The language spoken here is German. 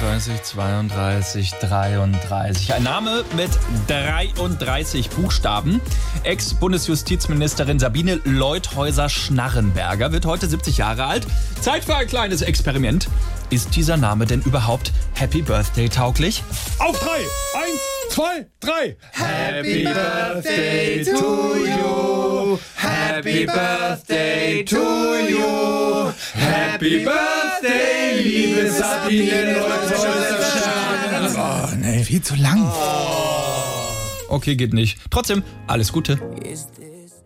31, 32, 33. Ein Name mit 33 Buchstaben. Ex-Bundesjustizministerin Sabine Leuthäuser-Schnarrenberger wird heute 70 Jahre alt. Zeit für ein kleines Experiment. Ist dieser Name denn überhaupt Happy Birthday tauglich? Auf drei! Eins, zwei, drei! Happy Birthday to you! Happy Birthday to you! Happy Birthday, liebe Sabine Leuthäuser-Schnarrenberger! Oh, nee, viel zu lang. Okay, geht nicht. Trotzdem, alles Gute. Is